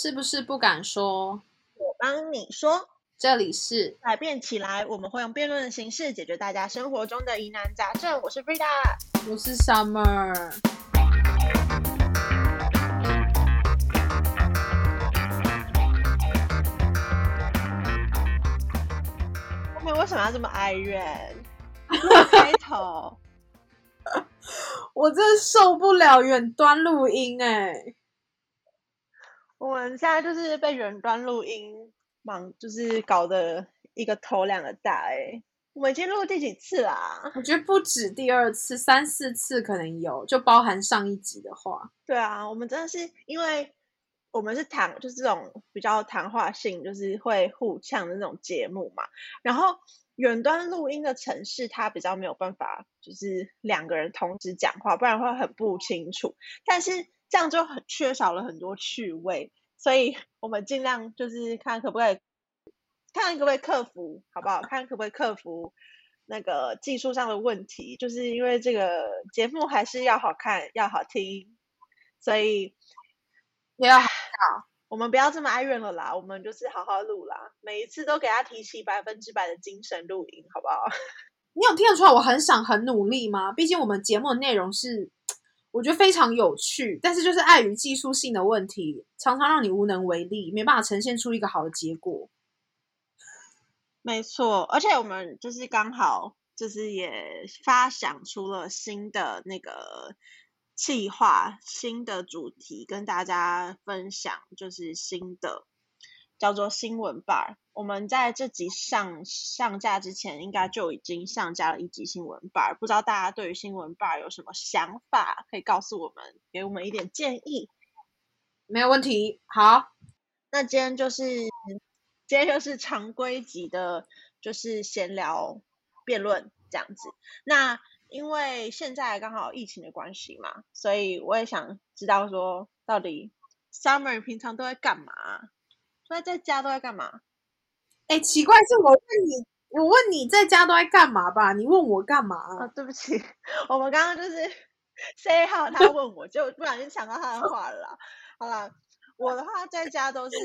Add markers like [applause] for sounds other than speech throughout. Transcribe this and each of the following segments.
是不是不敢说？我帮你说，这里是改变起来，我们会用辩论的形式解决大家生活中的疑难杂症。我是 Frida，我是 Summer。后面为什么要这么哀怨？开头，[laughs] 我真受不了远端录音哎！我们现在就是被远端录音忙，就是搞得一个头两个大哎。我们已经录第几次啦？我觉得不止第二次，三四次可能有，就包含上一集的话。对啊，我们真的是因为我们是谈，就是这种比较谈话性，就是会互呛的那种节目嘛。然后远端录音的城市，它比较没有办法，就是两个人同时讲话，不然会很不清楚。但是这样就很缺少了很多趣味，所以我们尽量就是看可不可以，看可不可以克服，好不好？看可不可以克服那个技术上的问题，就是因为这个节目还是要好看，要好听，所以也要我们不要这么哀怨了啦，我们就是好好录啦，每一次都给他提起百分之百的精神录音，好不好？[laughs] 你有听得出来我很想很努力吗？毕竟我们节目的内容是。我觉得非常有趣，但是就是碍于技术性的问题，常常让你无能为力，没办法呈现出一个好的结果。没错，而且我们就是刚好就是也发想出了新的那个计划、新的主题，跟大家分享，就是新的。叫做新闻 bar，我们在这集上上架之前，应该就已经上架了一集新闻 bar，不知道大家对于新闻 bar 有什么想法，可以告诉我们，给我们一点建议。没有问题，好，那今天就是今天就是常规级的，就是闲聊辩论这样子。那因为现在刚好疫情的关系嘛，所以我也想知道说，到底 Summer 平常都在干嘛？那在家都在干嘛？哎，奇怪，是我问你，我问你在家都在干嘛吧？你问我干嘛？啊，对不起，我们刚刚就是 [laughs] say 好，他问我就不小心抢到他的话了。好了，我的话在家都是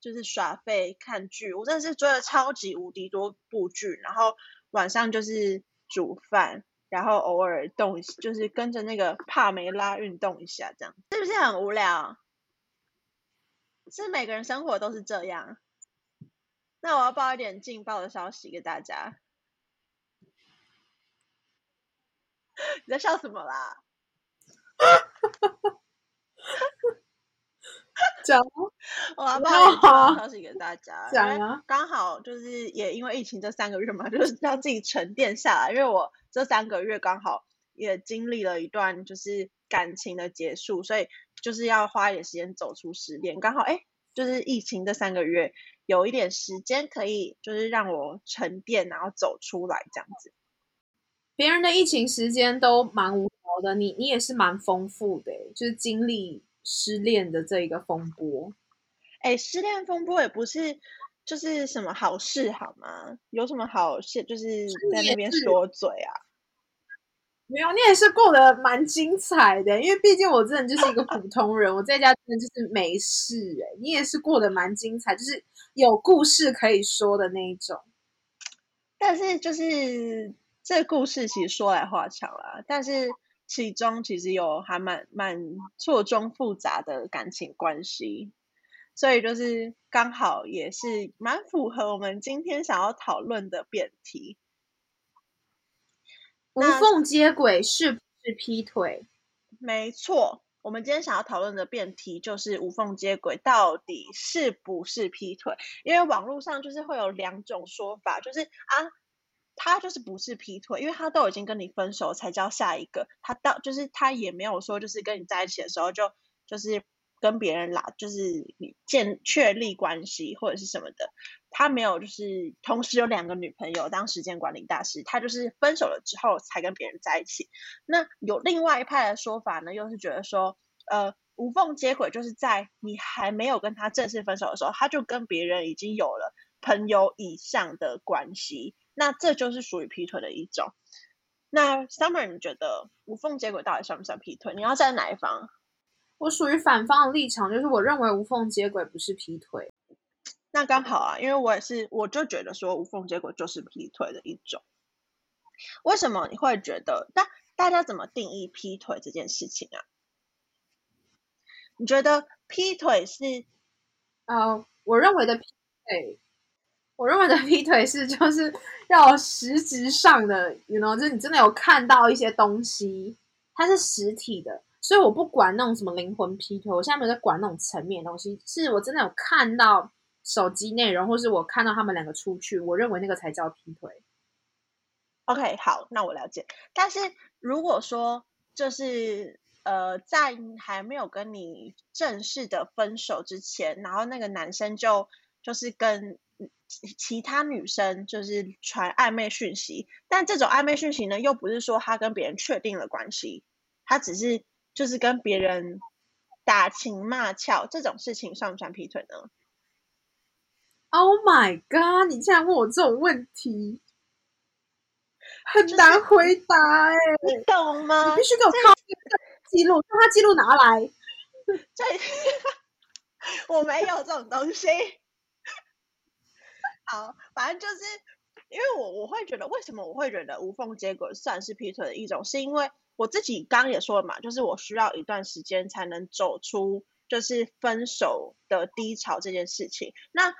就是耍废看剧，我真的是追了超级无敌多部剧，然后晚上就是煮饭，然后偶尔动，就是跟着那个帕梅拉运动一下，这样是不是很无聊？是每个人生活都是这样。那我要报一点劲爆的消息给大家。你在笑什么啦？[laughs] 讲，我要报一点消息给大家。讲啊！刚好就是也因为疫情这三个月嘛，就是 [laughs] 让自己沉淀下来。因为我这三个月刚好也经历了一段就是感情的结束，所以。就是要花一点时间走出失恋，刚好哎，就是疫情这三个月有一点时间可以，就是让我沉淀，然后走出来这样子。别人的疫情时间都蛮无聊的，你你也是蛮丰富的，就是经历失恋的这一个风波。哎，失恋风波也不是就是什么好事好吗？有什么好事就是在那边说嘴啊？没有，你也是过得蛮精彩的，因为毕竟我真的就是一个普通人，我在家真的就是没事哎。你也是过得蛮精彩，就是有故事可以说的那一种。但是就是这故事其实说来话长啦，但是其中其实有还蛮蛮错综复杂的感情关系，所以就是刚好也是蛮符合我们今天想要讨论的辩题。无缝接轨是不是劈腿？没错，我们今天想要讨论的辩题就是无缝接轨到底是不是劈腿？因为网络上就是会有两种说法，就是啊，他就是不是劈腿，因为他都已经跟你分手才叫下一个，他到就是他也没有说就是跟你在一起的时候就就是。跟别人啦，就是建确立关系或者是什么的，他没有就是同时有两个女朋友当时间管理大师，他就是分手了之后才跟别人在一起。那有另外一派的说法呢，又是觉得说，呃，无缝接轨就是在你还没有跟他正式分手的时候，他就跟别人已经有了朋友以上的关系，那这就是属于劈腿的一种。那 Summer，你觉得无缝接轨到底算不算劈腿？你要站在哪一方？我属于反方的立场，就是我认为无缝接轨不是劈腿。那刚好啊，因为我也是，我就觉得说无缝接轨就是劈腿的一种。为什么你会觉得？但大家怎么定义劈腿这件事情啊？你觉得劈腿是？呃，我认为的劈腿，我认为的劈腿是就是要实质上的，you know，就是你真的有看到一些东西，它是实体的。所以我不管那种什么灵魂劈腿，我现在没有在管那种层面的东西，是我真的有看到手机内容，或是我看到他们两个出去，我认为那个才叫劈腿。OK，好，那我了解。但是如果说就是呃，在还没有跟你正式的分手之前，然后那个男生就就是跟其他女生就是传暧昧讯息，但这种暧昧讯息呢，又不是说他跟别人确定了关系，他只是。就是跟别人打情骂俏这种事情算不算劈腿呢？Oh my god！你竟然问我这种问题，很难回答哎，你懂吗？你必须给我看记录，把他记录拿来。[laughs] 这 [laughs] 我没有这种东西。好，反正就是因为我我会觉得，为什么我会觉得无缝接轨算是劈腿的一种，是因为。我自己刚刚也说了嘛，就是我需要一段时间才能走出就是分手的低潮这件事情。那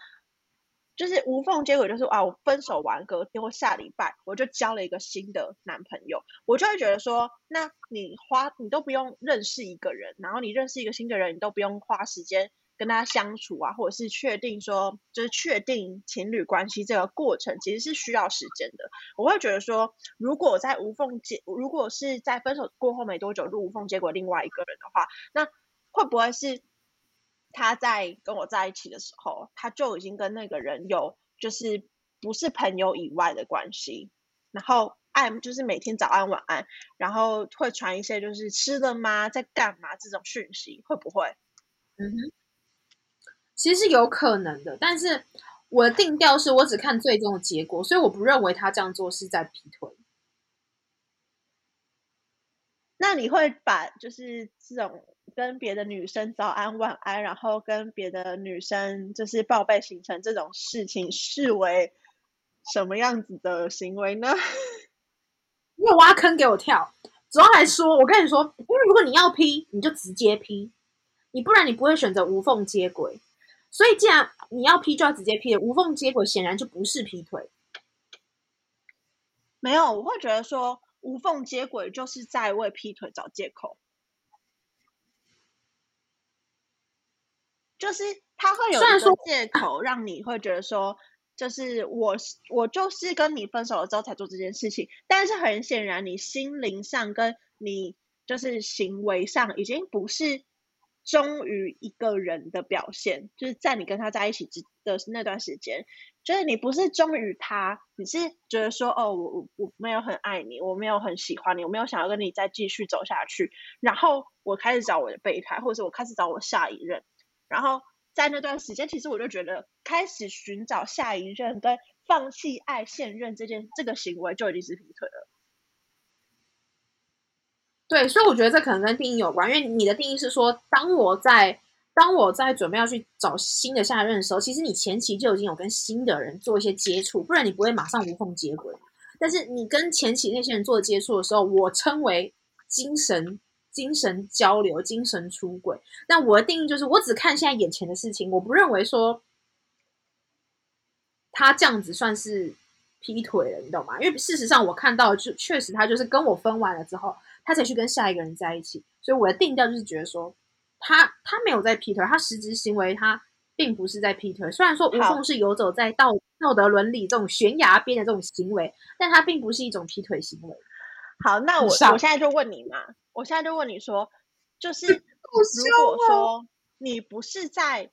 就是无缝接轨，就是啊，我分手完隔天或下礼拜我就交了一个新的男朋友，我就会觉得说，那你花你都不用认识一个人，然后你认识一个新的人，你都不用花时间。跟他相处啊，或者是确定说，就是确定情侣关系这个过程，其实是需要时间的。我会觉得说，如果在无缝接，如果是在分手过后没多久就无缝接轨另外一个人的话，那会不会是他在跟我在一起的时候，他就已经跟那个人有就是不是朋友以外的关系，然后爱就是每天早安晚安，然后会传一些就是吃了吗，在干嘛这种讯息，会不会？嗯哼。其实有可能的，但是我的定调是我只看最终的结果，所以我不认为他这样做是在劈腿。那你会把就是这种跟别的女生早安晚安，然后跟别的女生就是报备行程这种事情视为什么样子的行为呢？[laughs] 你挖坑给我跳。主要来说，我跟你说，因为如果你要劈，你就直接劈，你不然你不会选择无缝接轨。所以，既然你要劈，就要直接劈。无缝接轨显然就不是劈腿。没有，我会觉得说无缝接轨就是在为劈腿找借口，就是他会有一个借口让你会觉得说，就是我我就是跟你分手了之后才做这件事情，但是很显然你心灵上跟你就是行为上已经不是。忠于一个人的表现，就是在你跟他在一起之的那段时间，就是你不是忠于他，你是觉得说，哦，我我我没有很爱你，我没有很喜欢你，我没有想要跟你再继续走下去，然后我开始找我的备胎，或者是我开始找我下一任，然后在那段时间，其实我就觉得开始寻找下一任跟放弃爱现任这件这个行为就已经是劈腿了。对，所以我觉得这可能跟定义有关，因为你的定义是说，当我在当我在准备要去找新的下一任的时候，其实你前期就已经有跟新的人做一些接触，不然你不会马上无缝接轨。但是你跟前期那些人做接触的时候，我称为精神精神交流、精神出轨。那我的定义就是，我只看现在眼前的事情，我不认为说他这样子算是劈腿了，你懂吗？因为事实上我看到就确实他就是跟我分完了之后。他才去跟下一个人在一起，所以我的定调就是觉得说，他他没有在劈腿，他实质行为他并不是在劈腿。虽然说无缝是游走在道道德伦理这种悬崖边的这种行为，但他并不是一种劈腿行为。好，那我我现在就问你嘛，我现在就问你说，就是 [laughs] 如果说你不是在。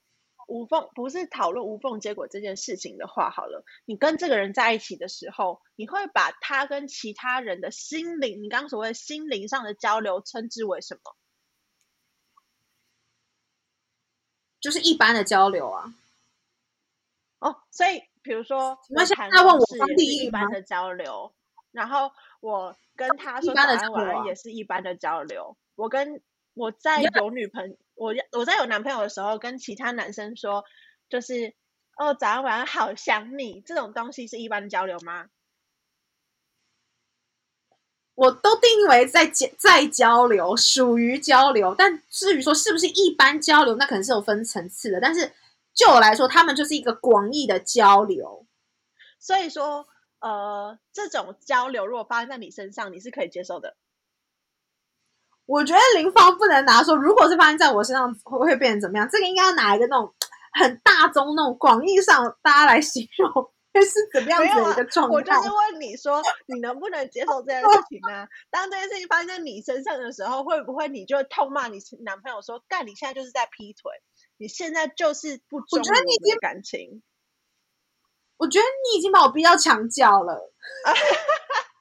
无缝不是讨论无缝接轨这件事情的话，好了，你跟这个人在一起的时候，你会把他跟其他人的心灵，你刚刚所谓心灵上的交流，称之为什么？就是一般的交流啊。哦，所以比如说，那现在问我第一般的交流，然后我跟他说早安晚安也是一般的交流，我跟。我在有女朋我我在有男朋友的时候，跟其他男生说，就是哦早上晚上好想你这种东西是一般的交流吗？我都定义为在交在交流，属于交流。但至于说是不是一般交流，那可能是有分层次的。但是就我来说，他们就是一个广义的交流。所以说，呃，这种交流如果发生在你身上，你是可以接受的。我觉得林芳不能拿说，如果是发生在我身上，会会变成怎么样？这个应该要拿一个那种很大众、那种广义上大家来形容。[laughs] 是怎么样子的一个状态？我就是问你说，你能不能接受这件事情呢？当这件事情发生在你身上的时候，会不会你就痛骂你男朋友说：“干，你现在就是在劈腿，你现在就是不忠于你的感情。”我觉得你已经把我逼到墙角了。[laughs]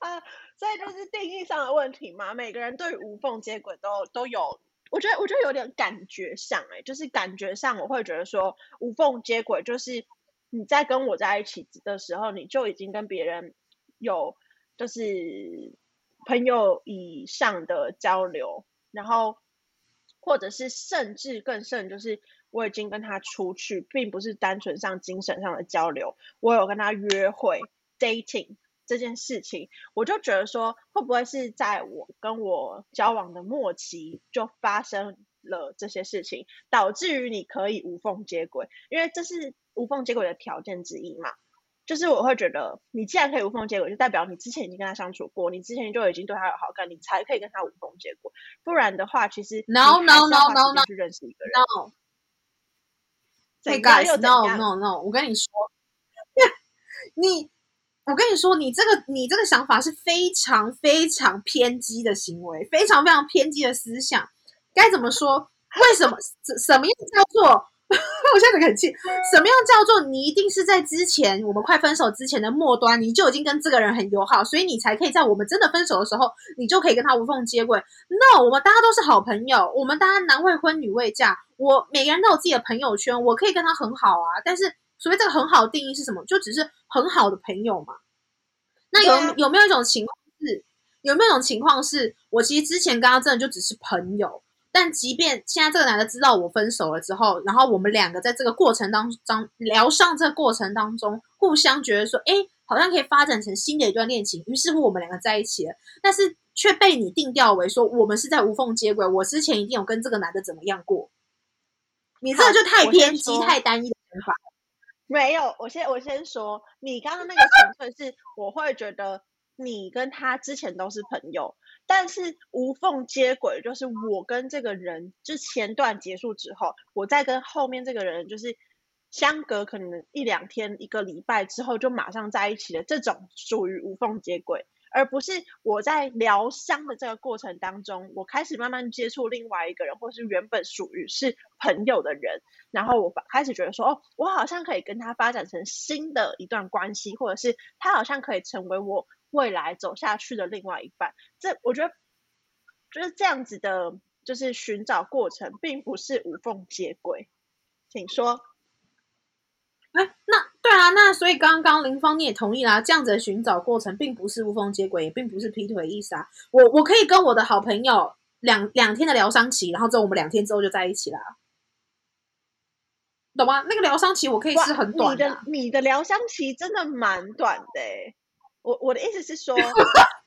[laughs] 啊，所以就是定义上的问题嘛。每个人对于无缝接轨都都有，我觉得我觉得有点感觉上，哎，就是感觉上我会觉得说无缝接轨就是。你在跟我在一起的时候，你就已经跟别人有就是朋友以上的交流，然后或者是甚至更甚，就是我已经跟他出去，并不是单纯上精神上的交流，我有跟他约会 dating 这件事情，我就觉得说，会不会是在我跟我交往的末期就发生了这些事情，导致于你可以无缝接轨，因为这是。无缝接轨的条件之一嘛，就是我会觉得，你既然可以无缝接轨，就代表你之前已经跟他相处过，你之前就已经对他有好感，你才可以跟他无缝接轨。不然的话，其实 no no no no no 去认识一个人。no。Hey guys, no no no，我跟你说，[laughs] 你，我跟你说，你这个你这个想法是非常非常偏激的行为，非常非常偏激的思想。该怎么说？为什么？什什么样叫做？[laughs] 我现在很气，什么样叫做你一定是在之前我们快分手之前的末端，你就已经跟这个人很友好，所以你才可以在我们真的分手的时候，你就可以跟他无缝接轨。No，我们大家都是好朋友，我们大家男未婚女未嫁，我每个人都有自己的朋友圈，我可以跟他很好啊。但是所谓这个很好的定义是什么？就只是很好的朋友嘛。那有有没有一种情况是，有没有一种情况是我其实之前跟他真的就只是朋友？但即便现在这个男的知道我分手了之后，然后我们两个在这个过程当中聊上这个过程当中，互相觉得说，哎，好像可以发展成新的一段恋情。于是乎，我们两个在一起了，但是却被你定调为说我们是在无缝接轨。我之前一定有跟这个男的怎么样过？你这个就太偏激、太单一的想法。没有，我先我先说，你刚刚那个纯粹是我会觉得你跟他之前都是朋友。但是无缝接轨，就是我跟这个人就前段结束之后，我再跟后面这个人就是相隔可能一两天、一个礼拜之后就马上在一起的这种属于无缝接轨，而不是我在疗伤的这个过程当中，我开始慢慢接触另外一个人，或是原本属于是朋友的人，然后我开始觉得说，哦，我好像可以跟他发展成新的一段关系，或者是他好像可以成为我。未来走下去的另外一半，这我觉得就是这样子的，就是寻找过程，并不是无缝接轨。请说。哎，那啊，那所以刚刚林芳你也同意啦，这样子的寻找过程，并不是无缝接轨，也并不是劈腿意思啊。我我可以跟我的好朋友两两天的疗伤期，然后之后我们两天之后就在一起啦，懂吗？那个疗伤期我可以是很短的，你的疗伤期真的蛮短的。我我的意思是说，[laughs]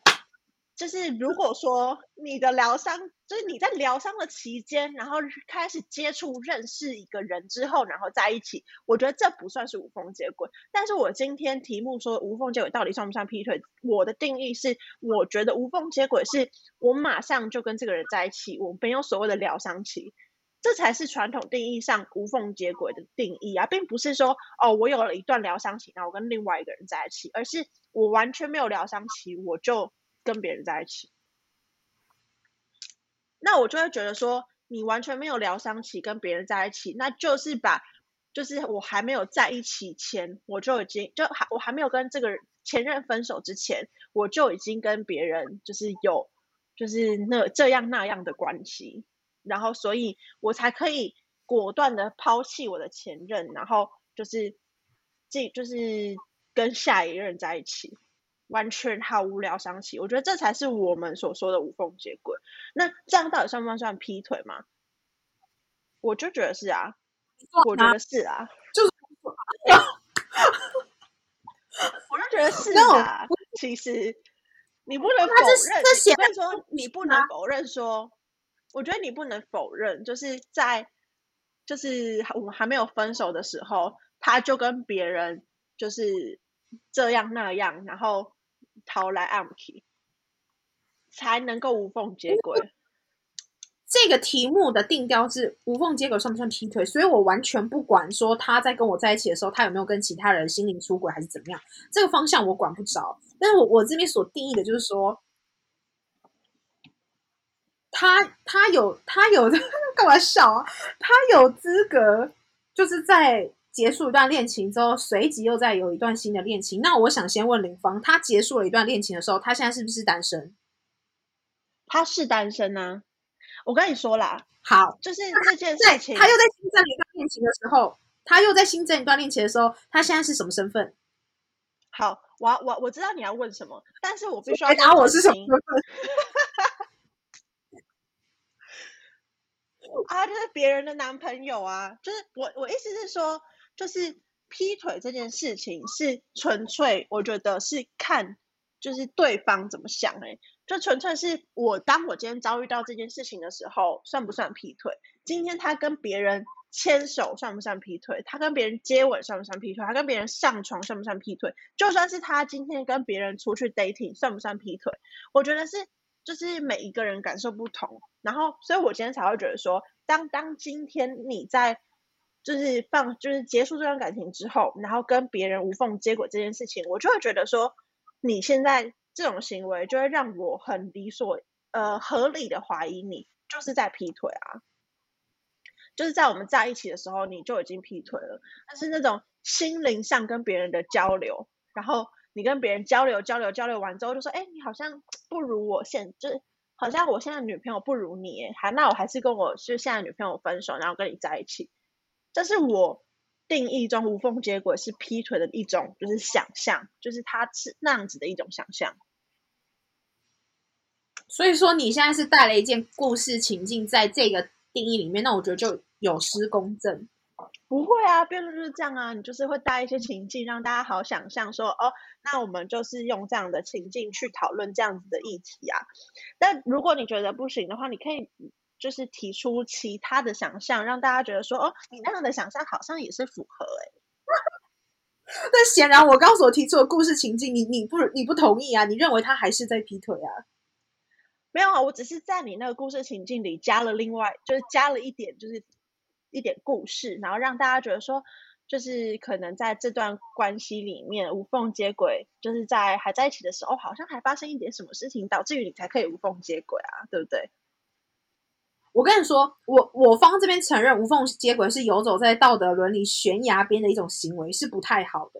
就是如果说你的疗伤，就是你在疗伤的期间，然后开始接触认识一个人之后，然后在一起，我觉得这不算是无缝接轨。但是我今天题目说无缝接轨到底算不算劈腿？我的定义是，我觉得无缝接轨是我马上就跟这个人在一起，我没有所谓的疗伤期。这才是传统定义上无缝接轨的定义啊，并不是说哦，我有了一段疗伤期，然后我跟另外一个人在一起，而是我完全没有疗伤期，我就跟别人在一起。那我就会觉得说，你完全没有疗伤期跟别人在一起，那就是把，就是我还没有在一起前，我就已经就还我还没有跟这个前任分手之前，我就已经跟别人就是有就是那这样那样的关系。然后，所以我才可以果断的抛弃我的前任，然后就是这就是跟下一任在一起。完全毫无疗伤期。我觉得这才是我们所说的无缝接轨。那这样到底算不算劈腿吗？我就觉得是啊，我觉得是啊，就是，我就觉得是啊。其实你不能否认，所以说你不能否认说，我觉得你不能否认，就是在就是我们还没有分手的时候，他就跟别人就是这样那样，然后逃来暗去，才能够无缝接轨。这个题目的定调是无缝接轨算不算劈腿？所以我完全不管说他在跟我在一起的时候，他有没有跟其他人心灵出轨还是怎么样，这个方向我管不着。但是我我这边所定义的就是说，他他有他有 [laughs] 干嘛笑啊？他有资格就是在结束一段恋情之后，随即又再有一段新的恋情。那我想先问林芳，他结束了一段恋情的时候，他现在是不是单身？他是单身呢。我跟你说啦，好，就是这件事情，他又在新增一段恋情的时候，他又在新增一段恋情的时候，他现在是什么身份？好，我我我知道你要问什么，但是我必须要答我是什么身份？[laughs] 啊，就是别人的男朋友啊，就是我我意思是说，就是劈腿这件事情是纯粹，我觉得是看就是对方怎么想，哎。就纯粹是我，当我今天遭遇到这件事情的时候，算不算劈腿？今天他跟别人牵手算不算劈腿？他跟别人接吻算不算劈腿？他跟别人上床算不算劈腿？就算是他今天跟别人出去 dating 算不算劈腿？我觉得是，就是每一个人感受不同，然后，所以我今天才会觉得说，当当今天你在就是放就是结束这段感情之后，然后跟别人无缝接轨这件事情，我就会觉得说，你现在。这种行为就会让我很理所呃合理的怀疑你就是在劈腿啊，就是在我们在一起的时候你就已经劈腿了，但是那种心灵上跟别人的交流，然后你跟别人交流交流交流完之后就说，哎，你好像不如我现，就是好像我现在女朋友不如你，还那我还是跟我就现在女朋友分手，然后跟你在一起，这是我。定义中无缝接轨是劈腿的一种，就是想象，就是他是那样子的一种想象。所以说你现在是带了一件故事情境在这个定义里面，那我觉得就有失公正。不会啊，辩论就是这样啊，你就是会带一些情境，让大家好想象说，哦，那我们就是用这样的情境去讨论这样子的议题啊。但如果你觉得不行的话，你可以就是提出其他的想象，让大家觉得说，哦，你那样的想象好像也是符合哎。[laughs] 那显然我刚所提出的故事情境，你你不你不同意啊？你认为他还是在劈腿啊？没有啊，我只是在你那个故事情境里加了另外，就是加了一点，就是一点故事，然后让大家觉得说，就是可能在这段关系里面无缝接轨，就是在还在一起的时候，好像还发生一点什么事情，导致于你才可以无缝接轨啊，对不对？我跟你说，我我方这边承认无缝接轨是游走在道德伦理悬崖边的一种行为，是不太好的。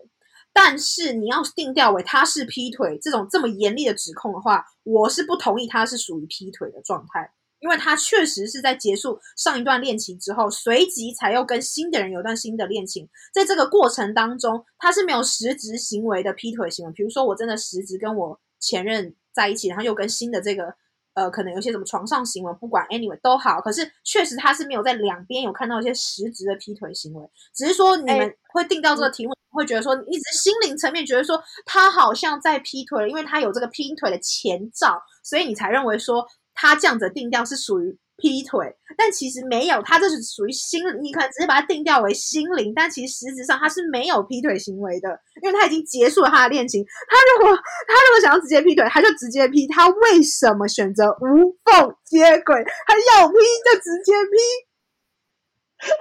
但是你要定调为他是劈腿这种这么严厉的指控的话，我是不同意他是属于劈腿的状态，因为他确实是在结束上一段恋情之后，随即才又跟新的人有段新的恋情，在这个过程当中，他是没有实质行为的劈腿行为。比如说，我真的实质跟我前任在一起，然后又跟新的这个呃，可能有些什么床上行为，不管 anyway 都好，可是确实他是没有在两边有看到一些实质的劈腿行为，只是说你们会定到这个题目。会觉得说，一直心灵层面觉得说他好像在劈腿了，因为他有这个劈腿的前兆，所以你才认为说他这样子定调是属于劈腿。但其实没有，他这是属于心，你可能只是把它定调为心灵，但其实实质上他是没有劈腿行为的，因为他已经结束了他的恋情。他如果他如果想要直接劈腿，他就直接劈。他为什么选择无缝接轨？他要劈就直接劈。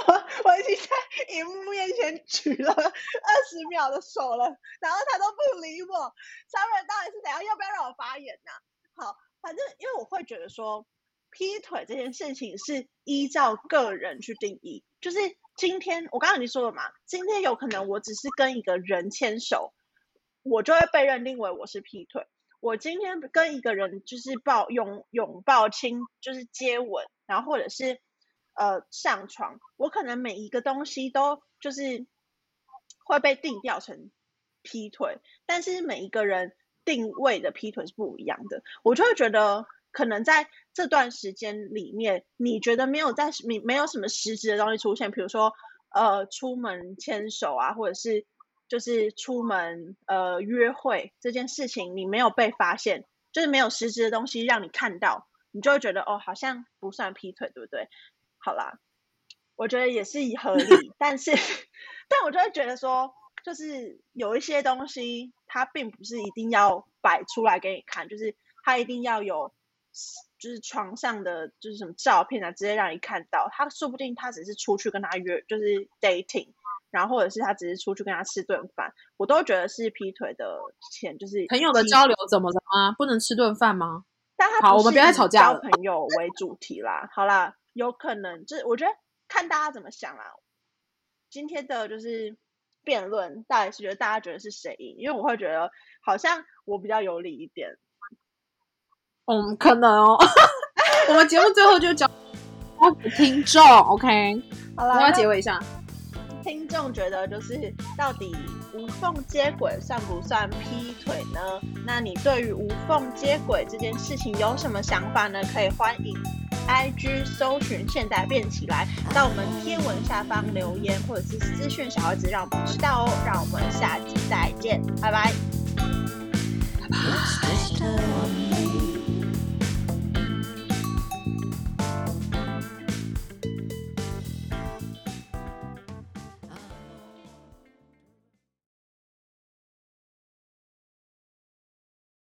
我 [laughs] 我已经在荧幕面前举了二十秒的手了，然后他都不理我。超人到底是怎样？要不要让我发言呢？好，反正因为我会觉得说，劈腿这件事情是依照个人去定义。就是今天我刚刚已经说了嘛，今天有可能我只是跟一个人牵手，我就会被认定为我是劈腿。我今天跟一个人就是抱拥拥抱亲，就是接吻，然后或者是。呃，上床，我可能每一个东西都就是会被定调成劈腿，但是每一个人定位的劈腿是不一样的。我就会觉得，可能在这段时间里面，你觉得没有在你没有什么实质的东西出现，比如说呃出门牵手啊，或者是就是出门呃约会这件事情，你没有被发现，就是没有实质的东西让你看到，你就会觉得哦，好像不算劈腿，对不对？好啦，我觉得也是合理，[laughs] 但是但我就会觉得说。就是有一些东西，它并不是一定要摆出来给你看，就是它一定要有，就是床上的就是什么照片啊，直接让你看到。他说不定他只是出去跟他约，就是 dating，然后或者是他只是出去跟他吃顿饭，我都觉得是劈腿的前，就是朋友的交流怎么了吗？不能吃顿饭吗？但他好，我们不要再吵架了。交朋友为主题啦，好啦，有可能就是我觉得看大家怎么想啦。今天的就是。辩论，大概是觉得大家觉得是谁赢？因为我会觉得好像我比较有理一点。嗯，可能哦。[laughs] 我们节目最后就讲听众，OK？好了，要结尾一下。听众觉得就是到底无缝接轨算不算劈腿呢？那你对于无缝接轨这件事情有什么想法呢？可以欢迎。I G 搜寻现代变起来，到我们贴文下方留言或者是私讯小孩子，让我们知道哦。让我们下期再见，拜拜拜拜。